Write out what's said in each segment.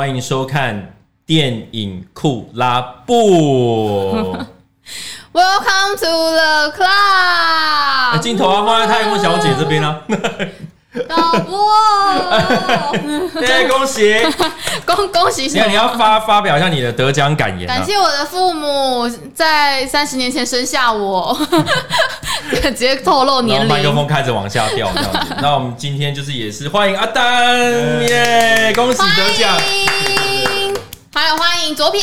欢迎收看电影库拉布。Welcome to the club。镜头啊，放在太空小姐这边啊。导播，耶，恭喜！恭恭喜！你要发发表一下你的得奖感言啊。感谢我的父母在三十年前生下我，直接透露年龄。麦克风开始往下掉，这样子。那我们今天就是也是欢迎阿丹，耶，恭喜得奖！还有欢迎左撇，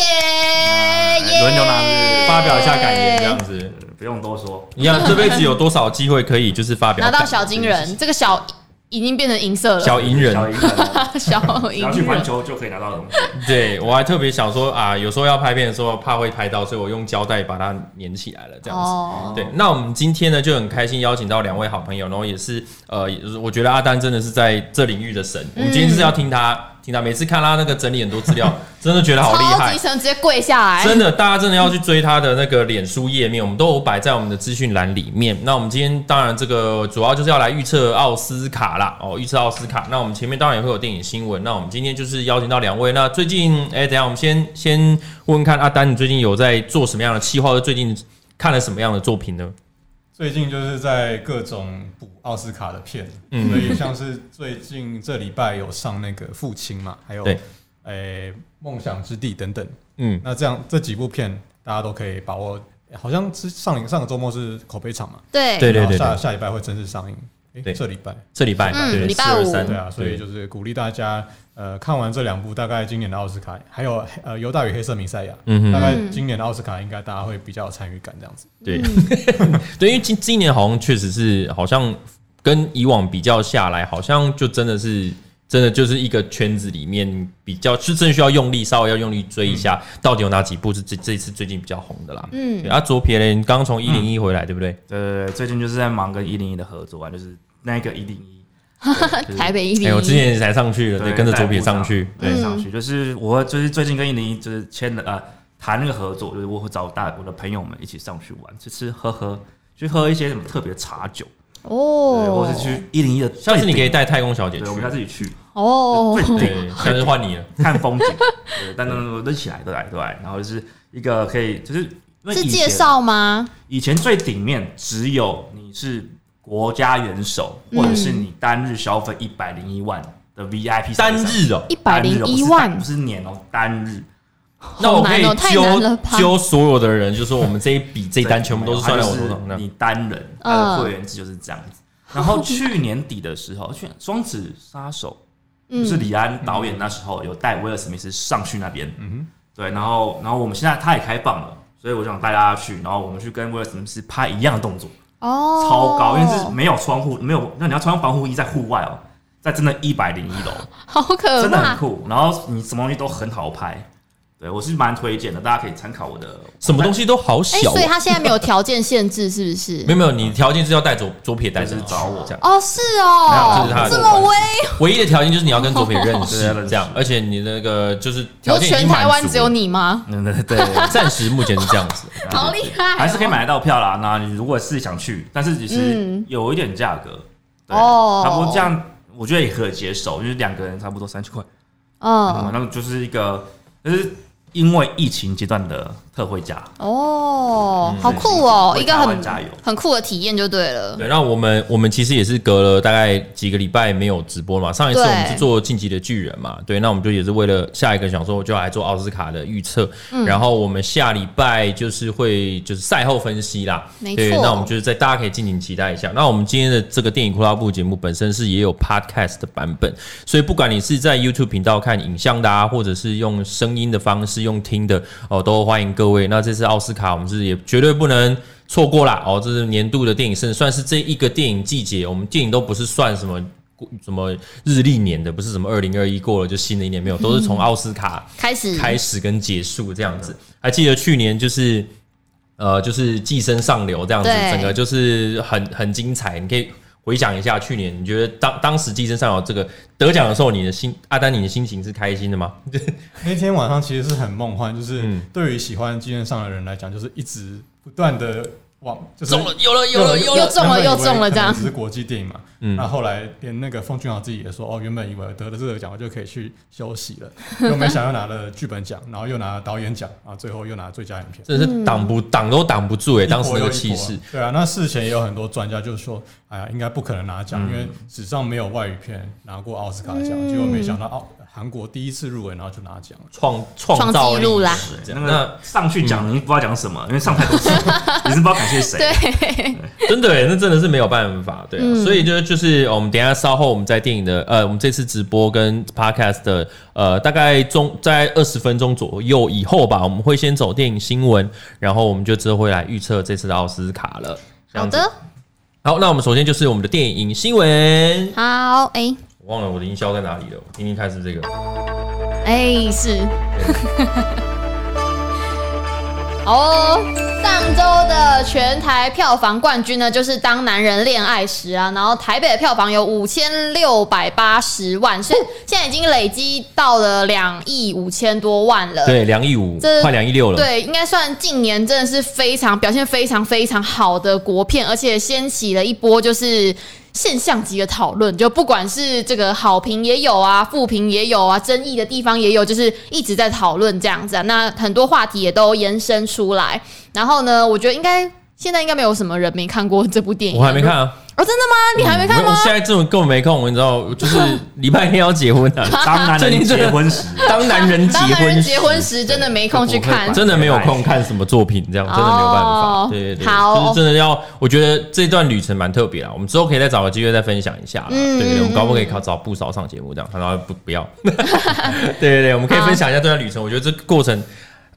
轮流拿发表一下感言，这样子不用多说。你看这辈子有多少机会可以就是发表拿到小金人，这个小。已经变成银色了，小银人，小银人，小银人，去环球就可以拿到的东西。对，我还特别想说啊，有时候要拍片的时候怕会拍到，所以我用胶带把它粘起来了，这样子。哦、对，那我们今天呢就很开心邀请到两位好朋友，然后也是呃，我觉得阿丹真的是在这领域的神，嗯、我们今天就是要听他。每次看他那个整理很多资料，真的觉得好厉害，医生，直接跪下来。真的，大家真的要去追他的那个脸书页面，我们都有摆在我们的资讯栏里面。那我们今天当然这个主要就是要来预测奥斯卡啦，哦，预测奥斯卡。那我们前面当然也会有电影新闻。那我们今天就是邀请到两位。那最近，哎、欸，等一下我们先先问问看阿丹，你最近有在做什么样的企划？或最近看了什么样的作品呢？最近就是在各种补奥斯卡的片，嗯，所以像是最近这礼拜有上那个《父亲》嘛，还有诶《梦、欸、想之地》等等，嗯，那这样这几部片大家都可以把握。好像是上上个周末是口碑场嘛，对对对对，下下礼拜会正式上映。对，这礼拜，这礼拜，嗯，礼拜五，对啊，所以就是鼓励大家，呃，看完这两部，大概今年的奥斯卡，还有呃，犹大与黑色弥赛亚，嗯哼，大概今年的奥斯卡应该大家会比较有参与感，这样子。对，对，因为今今年好像确实是，好像跟以往比较下来，好像就真的是，真的就是一个圈子里面比较，是真需要用力，稍微要用力追一下，到底有哪几部是这这一次最近比较红的啦。嗯，啊，左撇嘞，你刚从一零一回来，对不对？对对对，最近就是在忙跟一零一的合作啊，就是。那个一零一，台北一零一，我之前才上去了，对，跟着左撇上去，对，上去就是我就是最近跟一零一就是签了呃谈那个合作，就是我会找大我的朋友们一起上去玩，吃吃喝喝，去喝一些什么特别茶酒。哦，或是去一零一的，下次你可以带太空小姐去，我们要自己去。哦，对，下次换你了，看风景，对，但都都起来，都来都来，然后就是一个可以就是是介绍吗？以前最顶面只有你是。国家元首，或者是你单日消费一百零一万的 VIP，单日哦，一百零一万？不是年哦，单日。那我可以揪揪所有的人，就说我们这一笔这一单全部都是算在我头上。你单人他的会员制就是这样子。然后去年底的时候，去年双子杀手，就是李安导演那时候有带威尔史密斯上去那边，嗯哼，对，然后然后我们现在他也开放了，所以我想带大家去，然后我们去跟威尔史密斯拍一样的动作。哦，超高，因为是没有窗户，没有，那你要穿防护衣在户外哦，在真的一百零一楼，好可怕，真的很酷。然后你什么东西都很好拍。对，我是蛮推荐的，大家可以参考我的。什么东西都好小，所以他现在没有条件限制，是不是？没有没有，你条件是要带左左撇带着找我这样。哦，是哦，这是他这么威。唯一的条件就是你要跟左撇认识，这样，而且你那个就是条件全台湾只有你吗？对对对，暂时目前是这样子。好厉害，还是可以买得到票啦。那你如果是想去，但是只是有一点价格哦，差不多这样，我觉得也可以接受，就是两个人差不多三千块。嗯，那么就是一个就是。因为疫情阶段的特惠价哦，好酷哦，一个很很酷的体验就对了。对，那我们我们其实也是隔了大概几个礼拜没有直播嘛。上一次我们是做晋级的巨人嘛，对，那我们就也是为了下一个想说就来做奥斯卡的预测。然后我们下礼拜就是会就是赛后分析啦，没错。那我们就是在大家可以尽情期待一下。那我们今天的这个电影酷拉布节目本身是也有 podcast 的版本，所以不管你是在 YouTube 频道看影像的啊，或者是用声音的方式。用听的哦，都欢迎各位。那这次奥斯卡，我们是也绝对不能错过啦哦。这是年度的电影，甚至算是这一个电影季节。我们电影都不是算什么什么日历年的，不是什么二零二一过了就新的一年没有，都是从奥斯卡 开始开始跟结束这样子。还记得去年就是呃，就是寄生上流这样子，整个就是很很精彩。你可以。回想一下去年，你觉得当当时《寄生上流》这个得奖的时候，你的心阿丹，你的心情是开心的吗？那天晚上其实是很梦幻，就是对于喜欢《寄生上流》的人来讲，就是一直不断的往就是中了，有了，有了，有了，又中了，又中了，这样。只是国际电影嘛。嗯，那后来连那个奉俊昊自己也说，哦，原本以为得了这个奖，我就可以去休息了，又没想到拿了剧本奖，然后又拿了导演奖，然后最后又拿了最佳影片，真是挡不挡都挡不住哎，当时那个气势。对啊，那事前也有很多专家就是说，哎呀，应该不可能拿奖，因为史上没有外语片拿过奥斯卡奖，结果没想到奥。韩国第一次入围，然后就拿奖，创创造纪录啦！那个上去讲，你不知道讲什么，因为上台都是，你是不知道感谢谁。对，真的，那真的是没有办法，对。所以就就是我们等下稍后我们在电影的呃，我们这次直播跟 podcast 的呃，大概中在二十分钟左右以后吧，我们会先走电影新闻，然后我们就之后会来预测这次的奥斯卡了。好的，好，那我们首先就是我们的电影新闻。好，哎。忘了我的营销在哪里了，我听听看是这个。哎，是。哦，上周的全台票房冠军呢，就是《当男人恋爱时》啊，然后台北的票房有五千六百八十万，所以现在已经累积到了两亿五千多万了。对，两亿五，快两亿六了。对，应该算近年真的是非常表现非常非常好的国片，而且掀起了一波就是。现象级的讨论，就不管是这个好评也有啊，负评也有啊，争议的地方也有，就是一直在讨论这样子啊。那很多话题也都延伸出来。然后呢，我觉得应该现在应该没有什么人没看过这部电影。我还没看啊。哦，真的吗？你还没看吗？我现在这种根本没空，你知道，就是礼拜天要结婚的，当男人结婚时，当男人结婚结婚时真的没空去看，真的没有空看什么作品，这样真的没有办法。对对对，就是真的要，我觉得这段旅程蛮特别啊。我们之后可以再找个机会再分享一下。对对对，我们可不可以考找不少上节目这样？他说不不要。对对对，我们可以分享一下这段旅程。我觉得这个过程。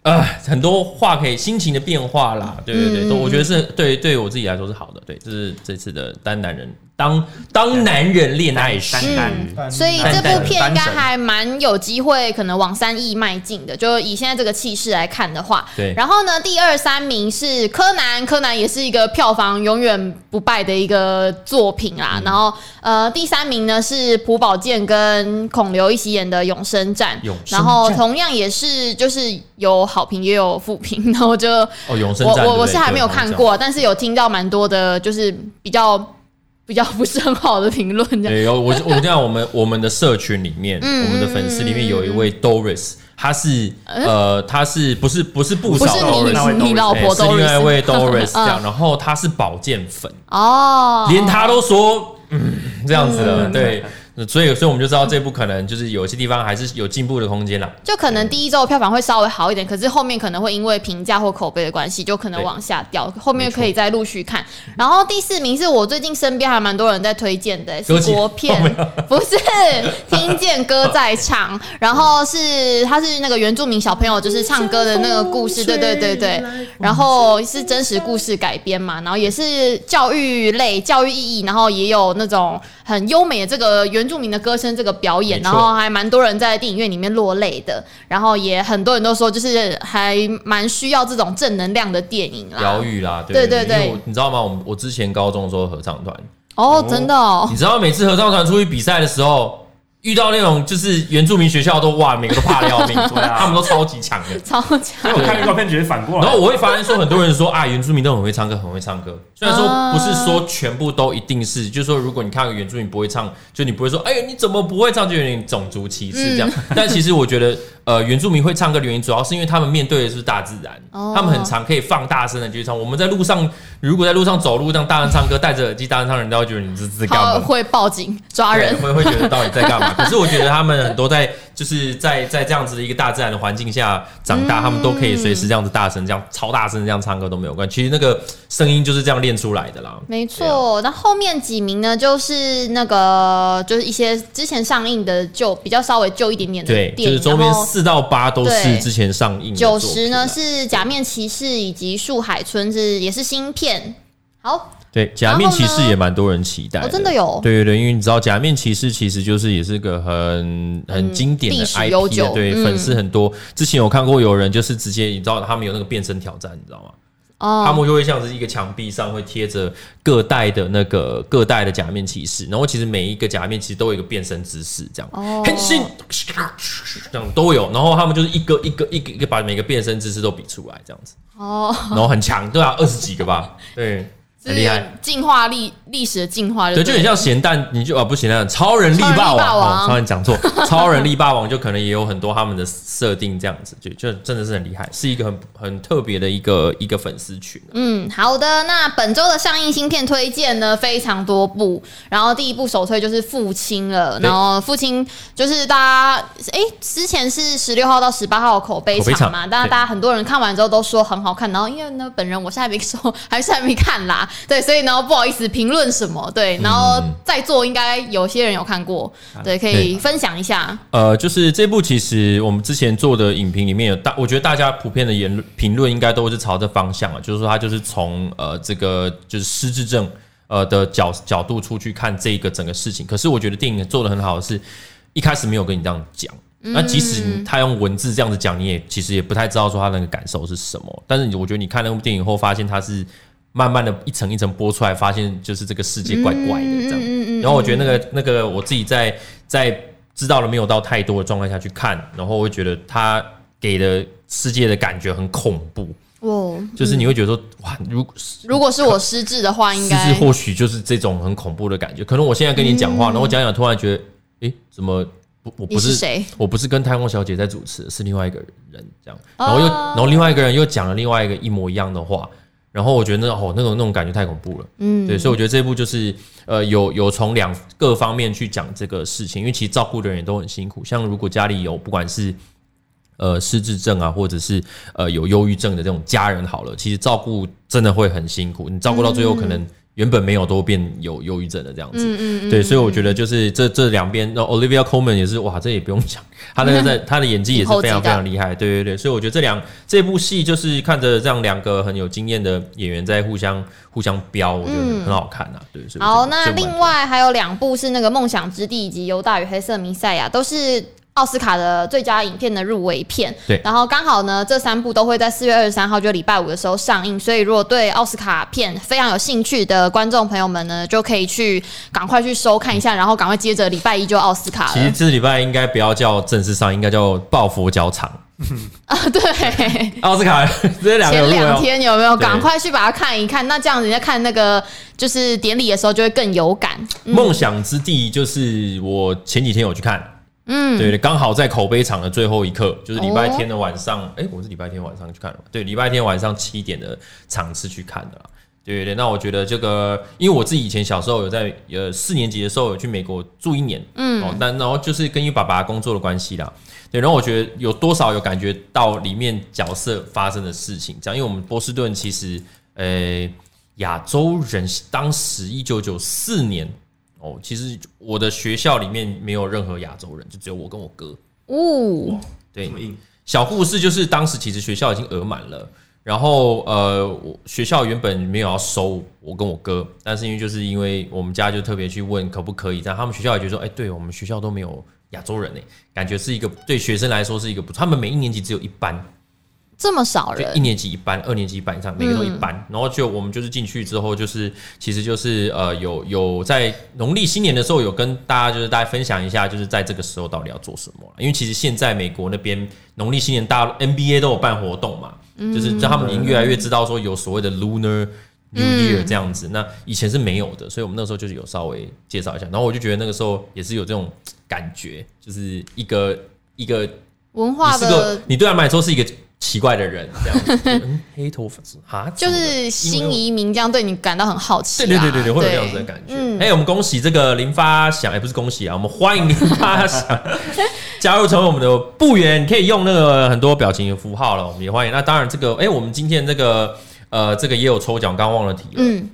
呃，很多话可以心情的变化啦，对对对，都、嗯、我觉得是对对我自己来说是好的，对，这是这次的单男人当当男人恋爱时，嗯，所以这部片应该还蛮有机会可能往三亿迈进的，就以现在这个气势来看的话，对。然后呢，第二三名是柯南，柯南也是一个票房永远不败的一个作品啦。嗯、然后呃，第三名呢是朴宝剑跟孔刘一起演的《永生战》，然后同样也是就是有。好评也有负评，然后就哦，永生我我我是还没有看过，但是有听到蛮多的，就是比较比较不是很好的评论。对，我我我讲我们我们的社群里面，我们的粉丝里面有一位 Doris，他是呃，他是不是不是不少 Doris，你老婆是另外一位 Doris 这样，然后他是保健粉。哦，连他都说嗯这样子的，对。所以，所以我们就知道这部可能就是有些地方还是有进步的空间啦。就可能第一周票房会稍微好一点，可是后面可能会因为评价或口碑的关系，就可能往下掉。后面可以再陆续看。然后第四名是我最近身边还蛮多人在推荐的，是国片，不是听见歌在唱，然后是他是那个原住民小朋友就是唱歌的那个故事，对对对对。然后是真实故事改编嘛，然后也是教育类、教育意义，然后也有那种很优美的这个原。著民的歌声这个表演，然后还蛮多人在电影院里面落泪的，然后也很多人都说，就是还蛮需要这种正能量的电影啦，疗愈啦，对对对，你知道吗？我我之前高中的时候合唱团，哦，真的哦，你知道每次合唱团出去比赛的时候。遇到那种就是原住民学校都哇，每个都怕的要命，对啊，他们都超级强的，超强。所以我看预告片觉得反过来，然后我会发现说，很多人说啊，原住民都很会唱歌，很会唱歌。虽然说不是说全部都一定是，就是说如果你看个原住民不会唱，就你不会说，哎，你怎么不会唱，就有点种族歧视这样。但其实我觉得，呃，原住民会唱歌的原因，主要是因为他们面对的是大自然，他们很常可以放大声的去唱。我们在路上，如果在路上走路这样大声唱歌，戴着耳机大声唱，人家会觉得你这是干嘛？会报警抓人，会会觉得到底在干嘛？可是我觉得他们。很多在就是在在这样子的一个大自然的环境下长大，他们都可以随时这样子大声、这样超大声这样唱歌都没有关系。其实那个声音就是这样练出来的啦。没错，那后面几名呢？就是那个就是一些之前上映的旧比较稍微旧一点点的电影，对，就是周边四到八都是之前上映的。九十呢是假面骑士以及树海村是也是新片。好。对，假面骑士也蛮多人期待的，真的有。对对对，因为你知道，假面骑士其实就是也是个很很经典的 IP 的，对，粉丝很多。之前有看过有人就是直接，你知道他们有那个变身挑战，你知道吗？哦，他们就会像是一个墙壁上会贴着各代的那个各代的假面骑士，然后其实每一个假面其实都有一个变身姿势，这样，哦，很新，这样都有，然后他们就是一个一个一个一个把每个变身姿势都比出来，这样子，哦，然后很强，对啊，二十几个吧，对。很厉害，进化历历史的进化，对，就很像咸蛋，你就啊不咸蛋，超人力霸王，超人讲错，超人力霸王就可能也有很多他们的设定这样子，就就真的是很厉害，是一个很很特别的一个一个粉丝群。嗯，好的，那本周的上映新片推荐呢非常多部，然后第一部首推就是《父亲》了，然后《父亲》就是大家哎、欸、之前是十六号到十八号口碑场嘛，但是大家很多人看完之后都说很好看，然后因为呢本人我现在没说，还是还没看啦。对，所以呢，不好意思评论什么。对，然后在座应该有些人有看过，对，可以分享一下。呃，就是这部其实我们之前做的影评里面有大，我觉得大家普遍的言论评论应该都是朝着方向啊，就是说他就是从呃这个就是失智症呃的角角度出去看这个整个事情。可是我觉得电影做的很好的是，一开始没有跟你这样讲，那即使他用文字这样子讲，你也其实也不太知道说他那个感受是什么。但是我觉得你看那部电影后，发现他是。慢慢的一层一层剥出来，发现就是这个世界怪怪的这样。然后我觉得那个那个我自己在在知道了没有到太多的状态下去看，然后我会觉得他给的世界的感觉很恐怖。哦，就是你会觉得说哇，如如果是我失智的话，应该失智或许就是这种很恐怖的感觉。可能我现在跟你讲话，然后我讲讲，突然觉得，诶，怎么不我不是谁？我不是跟太空小姐在主持，是另外一个人这样。然后又然后另外一个人又讲了另外一个一模一样的话。然后我觉得那哦，那种那种感觉太恐怖了，嗯，对，所以我觉得这部就是呃，有有从两各方面去讲这个事情，因为其实照顾的人也都很辛苦。像如果家里有不管是呃失智症啊，或者是呃有忧郁症的这种家人，好了，其实照顾真的会很辛苦，你照顾到最后可能。原本没有都变有忧郁症的这样子，嗯对，所以我觉得就是这这两边，那 Olivia Colman 也是哇，这也不用讲，他那个在 他的演技也是非常非常厉害，对对对，所以我觉得这两这部戏就是看着这样两个很有经验的演员在互相互相飙，我觉得很好看啊，对。好，那另外还有两部是那个《梦想之地》以及《犹大与黑色弥赛亚》，都是。奥斯卡的最佳影片的入围片，对，然后刚好呢，这三部都会在四月二十三号，就礼拜五的时候上映，所以如果对奥斯卡片非常有兴趣的观众朋友们呢，就可以去赶快去收看一下，然后赶快接着礼拜一就奥斯卡了。其实这礼拜应该不要叫正式上，应该叫抱佛脚场 啊。对，奥斯卡 这两前两天有没有赶快去把它看一看？那这样子人家看那个就是典礼的时候就会更有感。梦想之地就是我前几天有去看。嗯，对对，刚好在口碑场的最后一刻，就是礼拜天的晚上，哎、哦，我是礼拜天晚上去看的，对，礼拜天晚上七点的场次去看的，对对对。那我觉得这个，因为我自己以前小时候有在呃四年级的时候有去美国住一年，嗯，哦，但然后就是跟因爸爸工作的关系啦，对，然后我觉得有多少有感觉到里面角色发生的事情，这样，因为我们波士顿其实，呃，亚洲人当时一九九四年。哦，其实我的学校里面没有任何亚洲人，就只有我跟我哥。哦，对，小故事就是当时其实学校已经额满了，然后呃，我学校原本没有要收我跟我哥，但是因为就是因为我们家就特别去问可不可以，但他们学校也觉得说，哎，对我们学校都没有亚洲人呢，感觉是一个对学生来说是一个不，他们每一年级只有一班。这么少人，一年级一班，二年级一班以上，每个都一班。嗯、然后就我们就是进去之后，就是其实就是呃有有在农历新年的时候有跟大家就是大家分享一下，就是在这个时候到底要做什么。因为其实现在美国那边农历新年大 NBA 都有办活动嘛，嗯、就是就他们已经越来越知道说有所谓的 Lunar New Year 这样子。嗯、那以前是没有的，所以我们那时候就是有稍微介绍一下。然后我就觉得那个时候也是有这种感觉，就是一个一个文化的，你，你对他们来说是一个。奇怪的人这样子，嗯、黑头发啊，就是新移民这样对你感到很好奇，啊，对对对对对，会有这样子的感觉。哎、嗯欸，我们恭喜这个林发祥，也、欸、不是恭喜啊，我们欢迎林发祥 加入成为我们的部员，可以用那个很多表情符号了，我们也欢迎。那当然，这个哎、欸，我们今天这个呃，这个也有抽奖，刚刚忘了提了。嗯，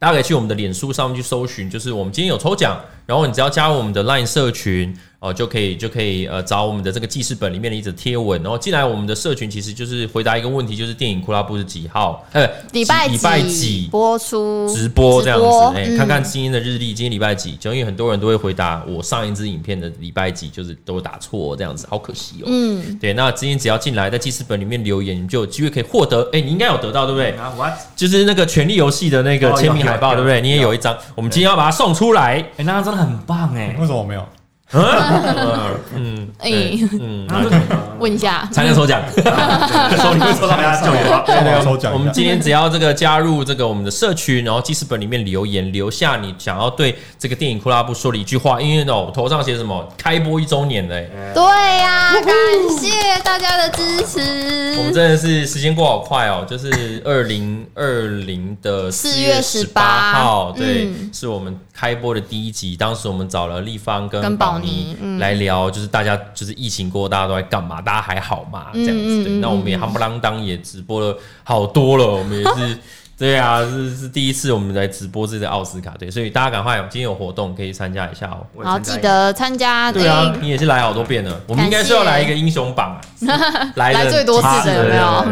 大家可以去我们的脸书上面去搜寻，就是我们今天有抽奖，然后你只要加入我们的 LINE 社群。哦，就可以就可以呃找我们的这个记事本里面的一则贴文，然后进来我们的社群，其实就是回答一个问题，就是电影库拉布是几号？呃，礼拜礼拜几播出直播这样子？哎、欸，看看今天的日历，今天礼拜几？就因为很多人都会回答我上一支影片的礼拜几，就是都打错这样子，好可惜哦。嗯，对，那今天只要进来在记事本里面留言，你就有机会可以获得。哎、欸，你应该有得到对不对？啊，What？就是那个权力游戏的那个签名海报对不对？你也有一张，我们今天要把它送出来。哎、欸，那张真的很棒哎，为什么我没有？嗯，哎，嗯，问一下，才能抽奖，抽你会抽到大家就有了，抽奖。我们今天只要这个加入这个我们的社群，然后记事本里面留言，留下你想要对这个电影库拉布说的一句话，因为哦，头上写什么？开播一周年嘞！对呀，感谢大家的支持。我们真的是时间过好快哦，就是二零二零的四月十八号，对，是我们开播的第一集。当时我们找了立方跟宝。妮、来聊，就是大家就是疫情过后，大家都在干嘛？大家还好吗？这样子，那我们也夯不啷当也直播了好多了，我们也是。对啊，是是第一次我们来直播这个奥斯卡，对，所以大家赶快，今天有活动可以参加一下哦。好，记得参加。对啊，你也是来好多遍了，我们应该是要来一个英雄榜，来来最多次的有没有？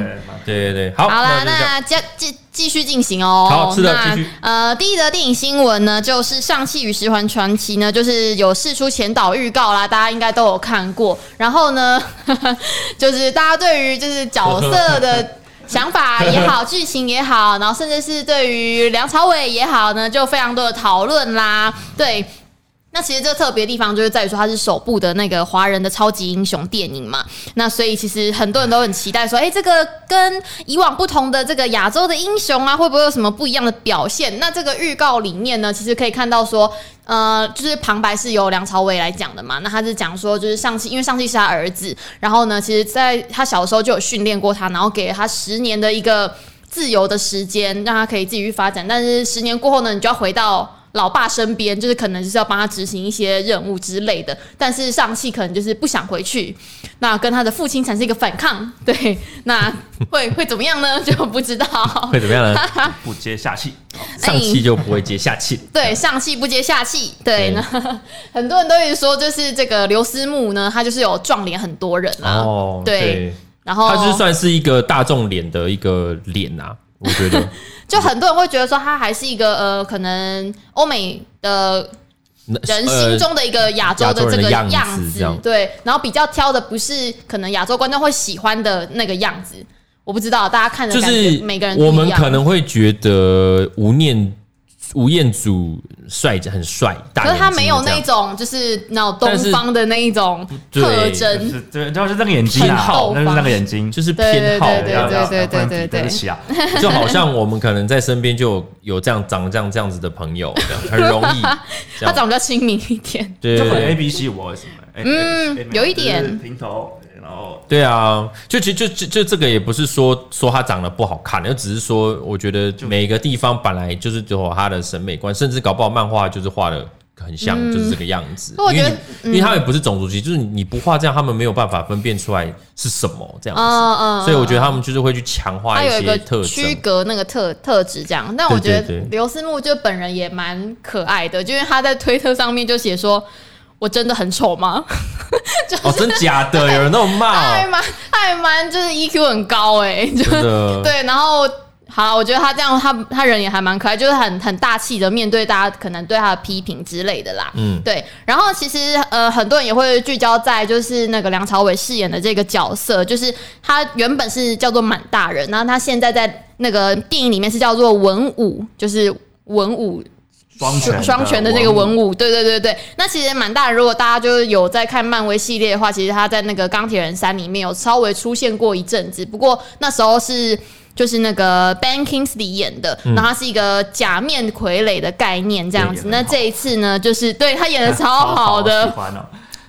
对对对，好。好啦，那继继继续进行哦。好，是的，继续。呃，第一则电影新闻呢，就是《上汽与十环传奇》呢，就是有释出前导预告啦，大家应该都有看过。然后呢，就是大家对于就是角色的。想法也好，剧情也好，然后甚至是对于梁朝伟也好呢，就非常多的讨论啦。对，那其实这个特别地方就是在于说，它是首部的那个华人的超级英雄电影嘛。那所以其实很多人都很期待说，哎，这个跟以往不同的这个亚洲的英雄啊，会不会有什么不一样的表现？那这个预告里面呢，其实可以看到说。呃，就是旁白是由梁朝伟来讲的嘛，那他是讲说，就是尚气，因为尚气是他儿子，然后呢，其实在他小时候就有训练过他，然后给了他十年的一个自由的时间，让他可以自己去发展，但是十年过后呢，你就要回到。老爸身边，就是可能就是要帮他执行一些任务之类的，但是上气可能就是不想回去，那跟他的父亲产生一个反抗，对，那会会怎么样呢？就不知道会怎么样呢？不接下气，上气就不会接下气，对，上气不接下气，对，那很多人都一直说，就是这个刘思慕呢，他就是有撞脸很多人啊，哦，对，然后他就算是一个大众脸的一个脸啊。我觉得，就很多人会觉得说，他还是一个呃，可能欧美的人心中的一个亚洲的这个样子，对。然后比较挑的不是可能亚洲观众会喜欢的那个样子，我不知道大家看的就是，每个人我们可能会觉得无念。吴彦祖帅，很帅，可是他没有那种，就是那种东方的那一种特征，对，就是那个眼睛好，那是那个眼睛，就是偏好，对对对对对对对不起啊，就好像我们可能在身边就有这样长这样这样子的朋友，很容易，他长得比较亲民一点，对，就很 A B C 我什么，嗯，有一点平头。对啊，就其实就就就这个也不是说说他长得不好看，就只是说我觉得每个地方本来就是有他的审美观，甚至搞不好漫画就是画的很像，就是这个样子。因为因为他也不是种族歧视，就是你不画这样，他们没有办法分辨出来是什么这样子。所以我觉得他们就是会去强化一些特区隔那个特特质这样。但我觉得刘思慕就本人也蛮可爱的，就因为他在推特上面就写说。我真的很丑吗？就是、哦，真假的，有人那么骂、哦，他还蛮，他还蛮，就是 EQ 很高哎，真的 对。然后，好，我觉得他这样，他他人也还蛮可爱，就是很很大气的面对大家可能对他的批评之类的啦。嗯，对。然后其实呃，很多人也会聚焦在就是那个梁朝伟饰演的这个角色，就是他原本是叫做满大人，然后他现在在那个电影里面是叫做文武，就是文武。双双全的这个文武，对对对对。那其实蛮大的，如果大家就是有在看漫威系列的话，其实他在那个钢铁人三里面有稍微出现过一阵子。不过那时候是就是那个 Ben Kingsley 演的，然后他是一个假面傀儡的概念这样子。那这一次呢，就是对他演的 超好的。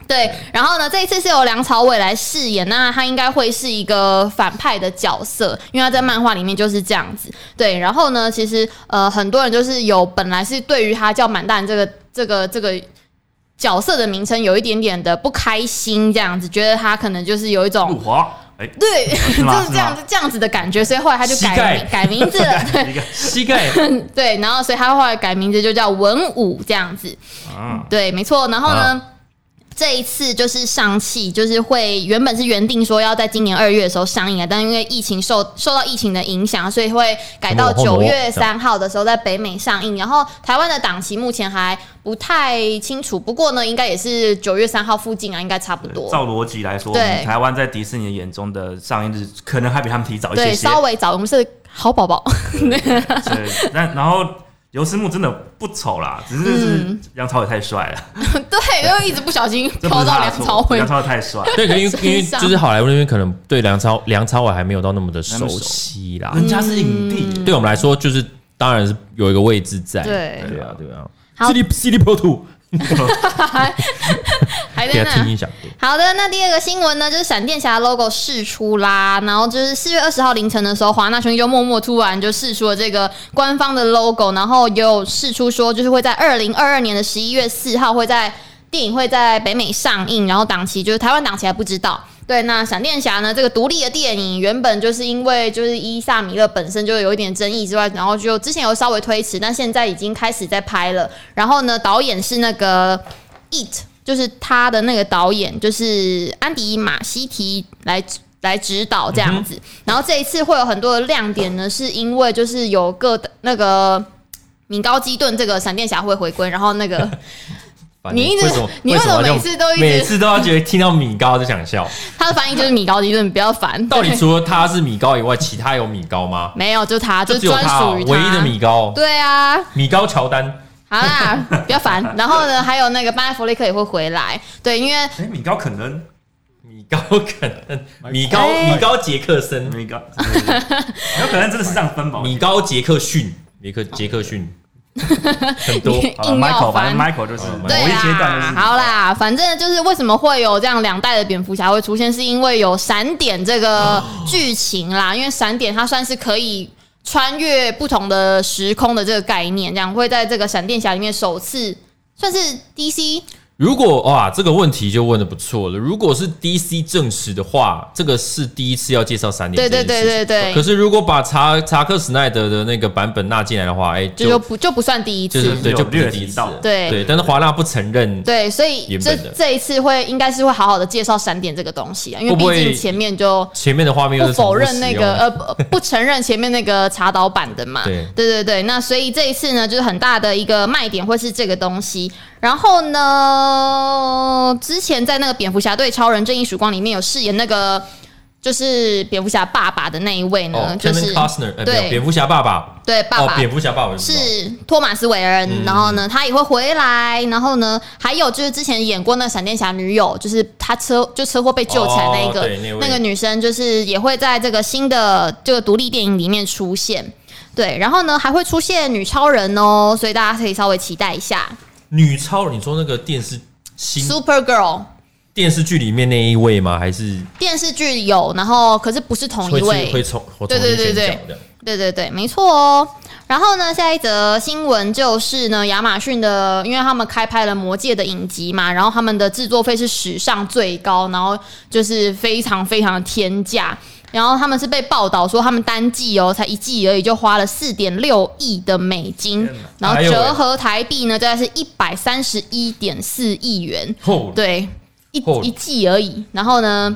对，然后呢，这一次是由梁朝伟来饰演，那他应该会是一个反派的角色，因为他在漫画里面就是这样子。对，然后呢，其实呃，很多人就是有本来是对于他叫满蛋这个这个这个角色的名称有一点点的不开心，这样子，觉得他可能就是有一种，哎，对，就是这样子这样子的感觉，所以后来他就改名改名字了，对，膝盖，对，然后所以他后来改名字就叫文武这样子，嗯，对，没错，然后呢。这一次就是上气，就是会原本是原定说要在今年二月的时候上映啊，但因为疫情受受到疫情的影响，所以会改到九月三号的时候在北美上映。然后台湾的档期目前还不太清楚，不过呢，应该也是九月三号附近啊，应该差不多。照逻辑来说，对台湾在迪士尼眼中的上映日可能还比他们提早一些些，对，稍微早。我们是好宝宝。对，那然后。游思慕真的不丑啦，只是是梁朝伟太帅了。对，因为一直不小心 飘到梁朝伟。梁朝伟太帅。对，因为因为就是好莱坞那边可能对梁朝梁朝伟还没有到那么的熟悉啦。人家是影帝，对我们来说就是当然是有一个位置在。对对啊对啊。好。的，那第二个新闻呢，就是闪电侠 logo 试出啦。然后就是四月二十号凌晨的时候，华纳兄弟就默默突然就试出了这个官方的 logo，然后也有释出说，就是会在二零二二年的十一月四号会在电影会在北美上映，然后档期就是台湾档期还不知道。对，那闪电侠呢？这个独立的电影原本就是因为就是伊萨米勒本身就有一点争议之外，然后就之前有稍微推迟，但现在已经开始在拍了。然后呢，导演是那个 It，就是他的那个导演就是安迪马西提来来指导这样子。然后这一次会有很多的亮点呢，是因为就是有个那个米高基顿这个闪电侠会回归，然后那个。你一直，你为什么每次都一直每次都要觉得听到米高就想笑？他的翻译就是米高基顿，你不要烦。到底除了他是米高以外，其他有米高吗？没有，就他，就专属于唯一的米高。对啊，米高乔丹。好啦，不要烦。然后呢，还有那个班艾弗利克也会回来。对，因为哎，米高可能，米高肯恩，米高米高杰克森，米高，有可能真的是这样分吧？米高杰克逊，杰克杰克逊。很多 Michael，反正，Michael 就是对啦，好啦，反正就是为什么会有这样两代的蝙蝠侠会出现，是因为有闪点这个剧情啦。因为闪点它算是可以穿越不同的时空的这个概念，这样会在这个闪电侠里面首次算是 DC。如果哇，这个问题就问的不错了。如果是 DC 证实的话，这个是第一次要介绍闪点。对对对对对。可是如果把查查克史奈德的那个版本纳进来的话，哎，就不就不算第一次，对，就不是第一次。对对，但是华纳不承认。对，所以这这一次会应该是会好好的介绍闪点这个东西啊，因为毕竟前面就前面的画面不否认那个呃不承认前面那个查导版的嘛。对对对对，那所以这一次呢，就是很大的一个卖点会是这个东西。然后呢，之前在那个蝙蝠侠对超人正义曙光里面有饰演那个就是蝙蝠侠爸爸的那一位呢，哦、就是对蝙蝠侠爸爸，对爸爸，蝙蝠侠爸爸是托马斯韦恩。嗯、然后呢，他也会回来。然后呢，还有就是之前演过那闪电侠女友，就是他车就车祸被救起来那一个、那个女生，就是也会在这个新的这个独立电影里面出现。对，然后呢，还会出现女超人哦，所以大家可以稍微期待一下。女超人，你说那个电视新 Super Girl 电视剧里面那一位吗？还是电视剧有，然后可是不是同一位，会从对对对对对对对，没错哦。然后呢，下一则新闻就是呢，亚马逊的，因为他们开拍了《魔戒》的影集嘛，然后他们的制作费是史上最高，然后就是非常非常的天价。然后他们是被报道说，他们单季哦，才一季而已，就花了四点六亿的美金，然后折合台币呢，大概是一百三十一点四亿元。对，一一季而已。然后呢，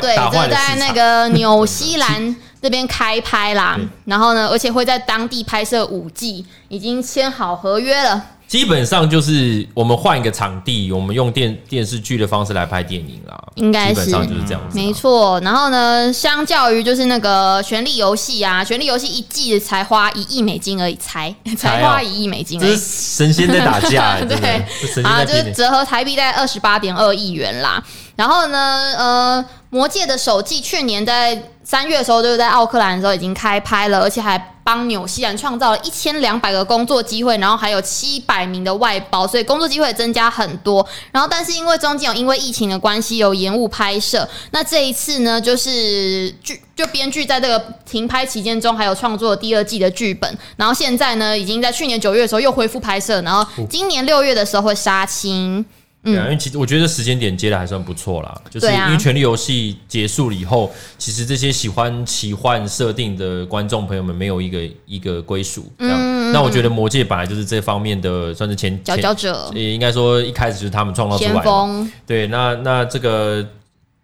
对，就在那个纽西兰那边开拍啦。然后呢，而且会在当地拍摄五季，已经签好合约了。基本上就是我们换一个场地，我们用电电视剧的方式来拍电影啦。应该是，基本上就是这样子。没错。然后呢，相较于就是那个《权力游戏》啊，《权力游戏》一季才花一亿美金而已，才 才花一亿美金而已。这是神仙在打架，对，啊，就是折合台币在二十八点二亿元啦。然后呢，呃，《魔戒》的首季去年在三月的时候，就是在奥克兰的时候已经开拍了，而且还帮纽西兰创造了一千两百个工作机会，然后还有七百名的外包，所以工作机会增加很多。然后，但是因为中间有因为疫情的关系有延误拍摄，那这一次呢，就是剧就编剧在这个停拍期间中还有创作第二季的剧本，然后现在呢，已经在去年九月的时候又恢复拍摄，然后今年六月的时候会杀青。对啊，因为其实我觉得时间点接的还算不错啦，就是因为《权力游戏》结束了以后，其实这些喜欢奇幻设定的观众朋友们没有一个一个归属，这样。那我觉得魔戒本来就是这方面的，算是前佼佼者，也应该说一开始就是他们创造出来的。对，那那这个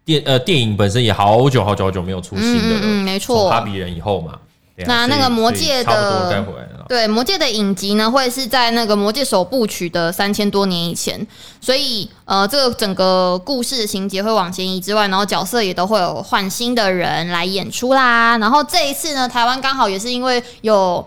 电呃电影本身也好久好久好久没有出新的了，嗯，没错，哈比人以后嘛。那那个魔界的对魔界的影集呢，会是在那个魔界首部曲的三千多年以前，所以呃，这个整个故事情节会往前移之外，然后角色也都会有换新的人来演出啦。然后这一次呢，台湾刚好也是因为有。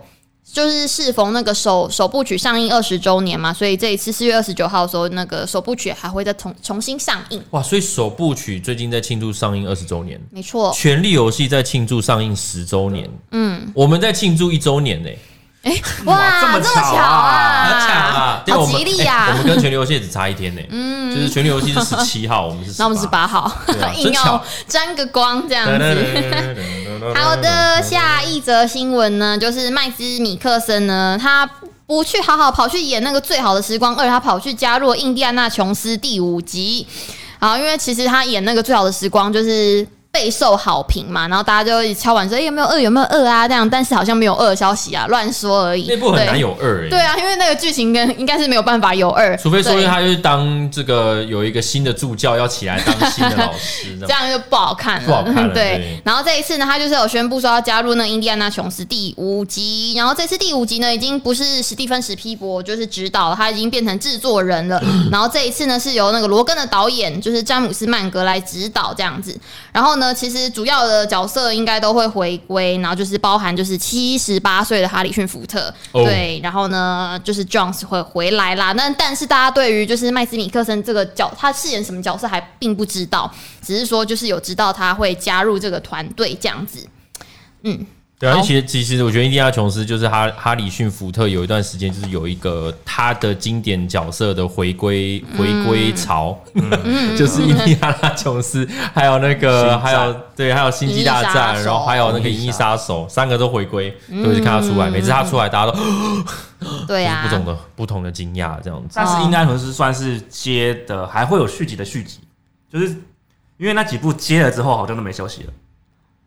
就是适逢那个首首部曲上映二十周年嘛，所以这一次四月二十九号的时候，那个首部曲还会再重重新上映。哇，所以首部曲最近在庆祝上映二十周年，没错。权力游戏在庆祝上映十周年，嗯，我们在庆祝一周年呢、欸。哎，哇，这么巧啊，很巧啊，好吉利呀！我们跟权力游戏只差一天呢，嗯，就是权力游戏是十七号，我们是，那我们是八号，硬要沾个光这样子。好的，下一则新闻呢，就是麦兹米克森呢，他不去好好跑去演那个最好的时光二，他跑去加入印第安纳琼斯第五集。好，因为其实他演那个最好的时光就是。备受好评嘛，然后大家就敲完说：“哎、欸，有没有二？有没有二啊？”这样，但是好像没有二的消息啊，乱说而已。那部很难有二、欸，对啊，因为那个剧情跟应该是没有办法有二，除非说他就是当这个有一个新的助教要起来当新的老师，这样就不好看了。不好看了。对，对然后这一次呢，他就是有宣布说要加入那个印第安纳琼斯第五集，然后这次第五集呢，已经不是史蒂芬史匹柏就是指导了，他已经变成制作人了。然后这一次呢，是由那个罗根的导演就是詹姆斯曼格来指导这样子。然后呢，其实主要的角色应该都会回归，然后就是包含就是七十八岁的哈里逊福特，oh. 对，然后呢就是 Jones 会回来啦。那但是大家对于就是麦斯米克森这个角，他饰演什么角色还并不知道，只是说就是有知道他会加入这个团队这样子，嗯。对啊，其实其实我觉得印第安琼斯就是哈哈里逊福特有一段时间就是有一个他的经典角色的回归回归潮，嗯、就是印第安琼斯，还有那个还有对，还有星际大战，然后还有那个银翼杀手，三个都回归，都是看他出来，每次他出来大家都对啊，不同的不同的惊讶这样子。但是印第安琼斯算是接的，还会有续集的续集，就是因为那几部接了之后好像都没消息了，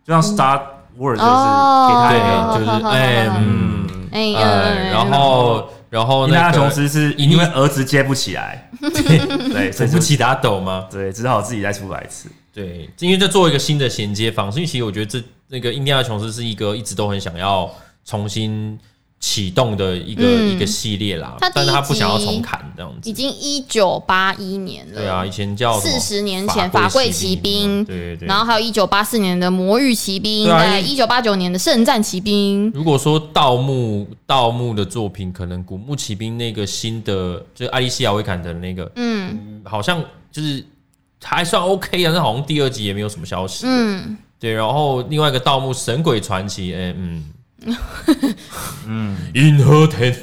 就像 Star。Word 就是给他，对，就是哎，嗯，哎，然后，然后那个琼斯是因为儿子接不起来，对，扶不起打抖吗？对，只好自己再出来一次。对，因为在做一个新的衔接方，式，因为其实我觉得这那个印第安琼斯是一个一直都很想要重新。启动的一个、嗯、一个系列啦，但是他不想要重砍这样子。已经一九八一年了，对啊，以前叫四十年前法贵骑兵，对对对，然后还有一九八四年的魔域骑兵，在一九八九年的圣战骑兵。如果说盗墓盗墓的作品，可能古墓骑兵那个新的，就是艾丽西亚·维坎特的那个，嗯，好像就是还算 OK 啊，那好像第二集也没有什么消息，嗯，对，然后另外一个盗墓神鬼传奇，哎、欸，嗯。嗯，Inherent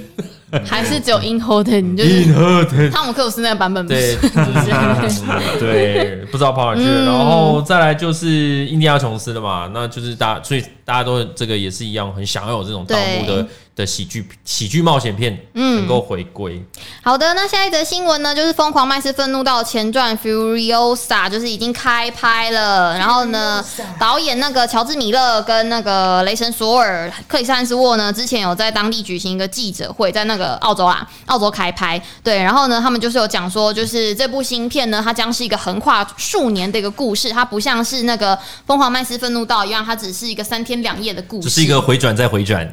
还是只有 Inherent 就是 Inherent 汤姆克鲁斯那个版本，对，对，不知道跑哪去了。然后再来就是印第安琼斯的嘛，那就是大家，所以大家都这个也是一样，很想要有这种盗墓的。的喜剧喜剧冒险片，嗯，能够回归。好的，那下一则新闻呢，就是《疯狂麦斯愤怒到》前传《Furiosa》就是已经开拍了。然后呢，导演那个乔治米勒跟那个雷神索尔、克里斯汉斯沃呢，之前有在当地举行一个记者会，在那个澳洲啊，澳洲开拍。对，然后呢，他们就是有讲说，就是这部新片呢，它将是一个横跨数年的一个故事，它不像是那个《疯狂麦斯愤怒到》一样，它只是一个三天两夜的故事，只是一个回转再回转。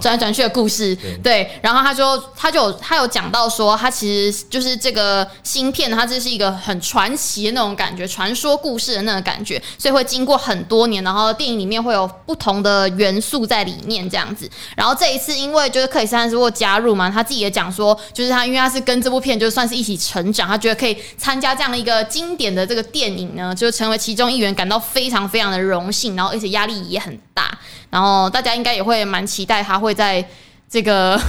转来转去的故事，对，对，然后他就他就他有讲到说，他其实就是这个芯片，它这是一个很传奇的那种感觉，传说故事的那种感觉，所以会经过很多年，然后电影里面会有不同的元素在里面这样子。然后这一次，因为就是克里斯·汉斯沃加入嘛，他自己也讲说，就是他因为他是跟这部片就算是一起成长，他觉得可以参加这样的一个经典的这个电影呢，就成为其中一员，感到非常非常的荣幸，然后而且压力也很大。然后大家应该也会蛮期待他会在这个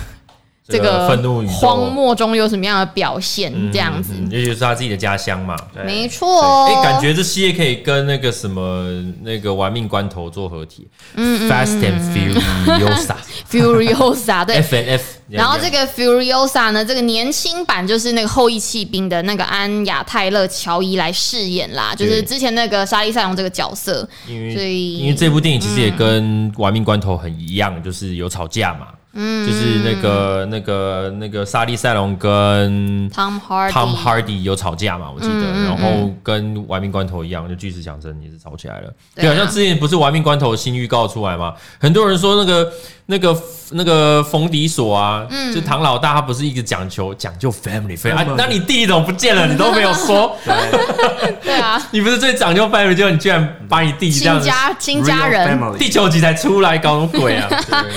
这个愤怒荒漠中有什么样的表现，这样子，也就是他自己的家乡嘛，没错。哎，感觉这系列可以跟那个什么那个玩命关头做合体，嗯，Fast and Furiosa，Furiosa，对，F N F。然后这个 Furiosa 呢，这个年轻版就是那个后裔弃兵的那个安雅泰勒乔伊来饰演啦，就是之前那个莎莉赛隆这个角色。因为所以因为这部电影其实也跟玩命关头很一样，就是有吵架嘛。嗯，就是那个那个那个莎莉赛隆跟 Tom Hardy Tom Hardy 有吵架嘛，我记得，嗯、然后跟玩命关头一样，就巨石强森也是吵起来了。对，好像之前不是玩命关头新预告出来吗？很多人说那个那个那个冯迪索啊，嗯、就唐老大他不是一直讲求讲究 family family，啊，那你弟弟怎么不见了？你都没有说。对，对啊，你不是最讲究 family，结果你居然把你弟弟这样子亲家亲家人，第九集才出来搞什么鬼啊？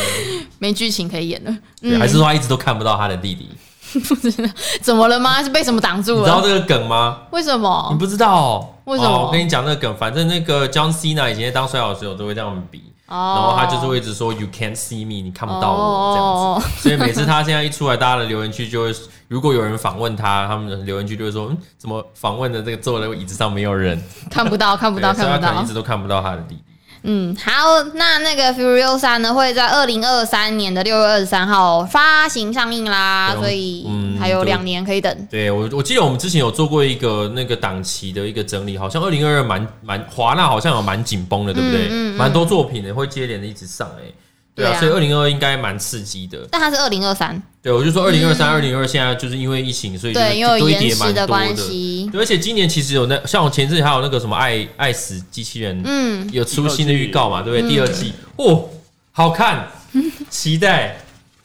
没剧情可以演了，嗯、还是说他一直都看不到他的弟弟？不知道怎么了吗？是被什么挡住了？你知道这个梗吗？为什么？你不知道、喔？为什么？我跟你讲那个梗，反正那个 John Cena 以前当摔跤的时候都会这样比，哦、然后他就是会一直说 You can't see me，你看不到我这样子。哦、所以每次他现在一出来，大家的留言区就会，如果有人访问他，他们的留言区就会说，嗯，怎么访问的这个坐的椅子上没有人？看不到，看不到，看不到，一直都看不到他的弟弟。嗯，好，那那个《Furiosa》呢会在二零二三年的六月二十三号发行上映啦，所以还有两年可以等。嗯、对我，我记得我们之前有做过一个那个档期的一个整理，好像二零二二蛮蛮华纳好像有蛮紧绷的，对不对？蛮、嗯嗯、多作品的会接连的一直上哎。对啊，所以二零二二应该蛮刺激的。但它是二零二三。对，我就说二零二三、二零二二现在就是因为疫情，所以对，因为有延迟的关系。对，而且今年其实有那像我前阵子还有那个什么爱爱死机器人，嗯，有出新的预告嘛，对不对？第二季哦，好看，期待。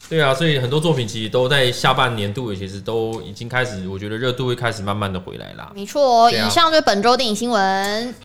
对啊，所以很多作品其实都在下半年度，其实都已经开始，我觉得热度会开始慢慢的回来啦。没错，以上就是本周电影新闻。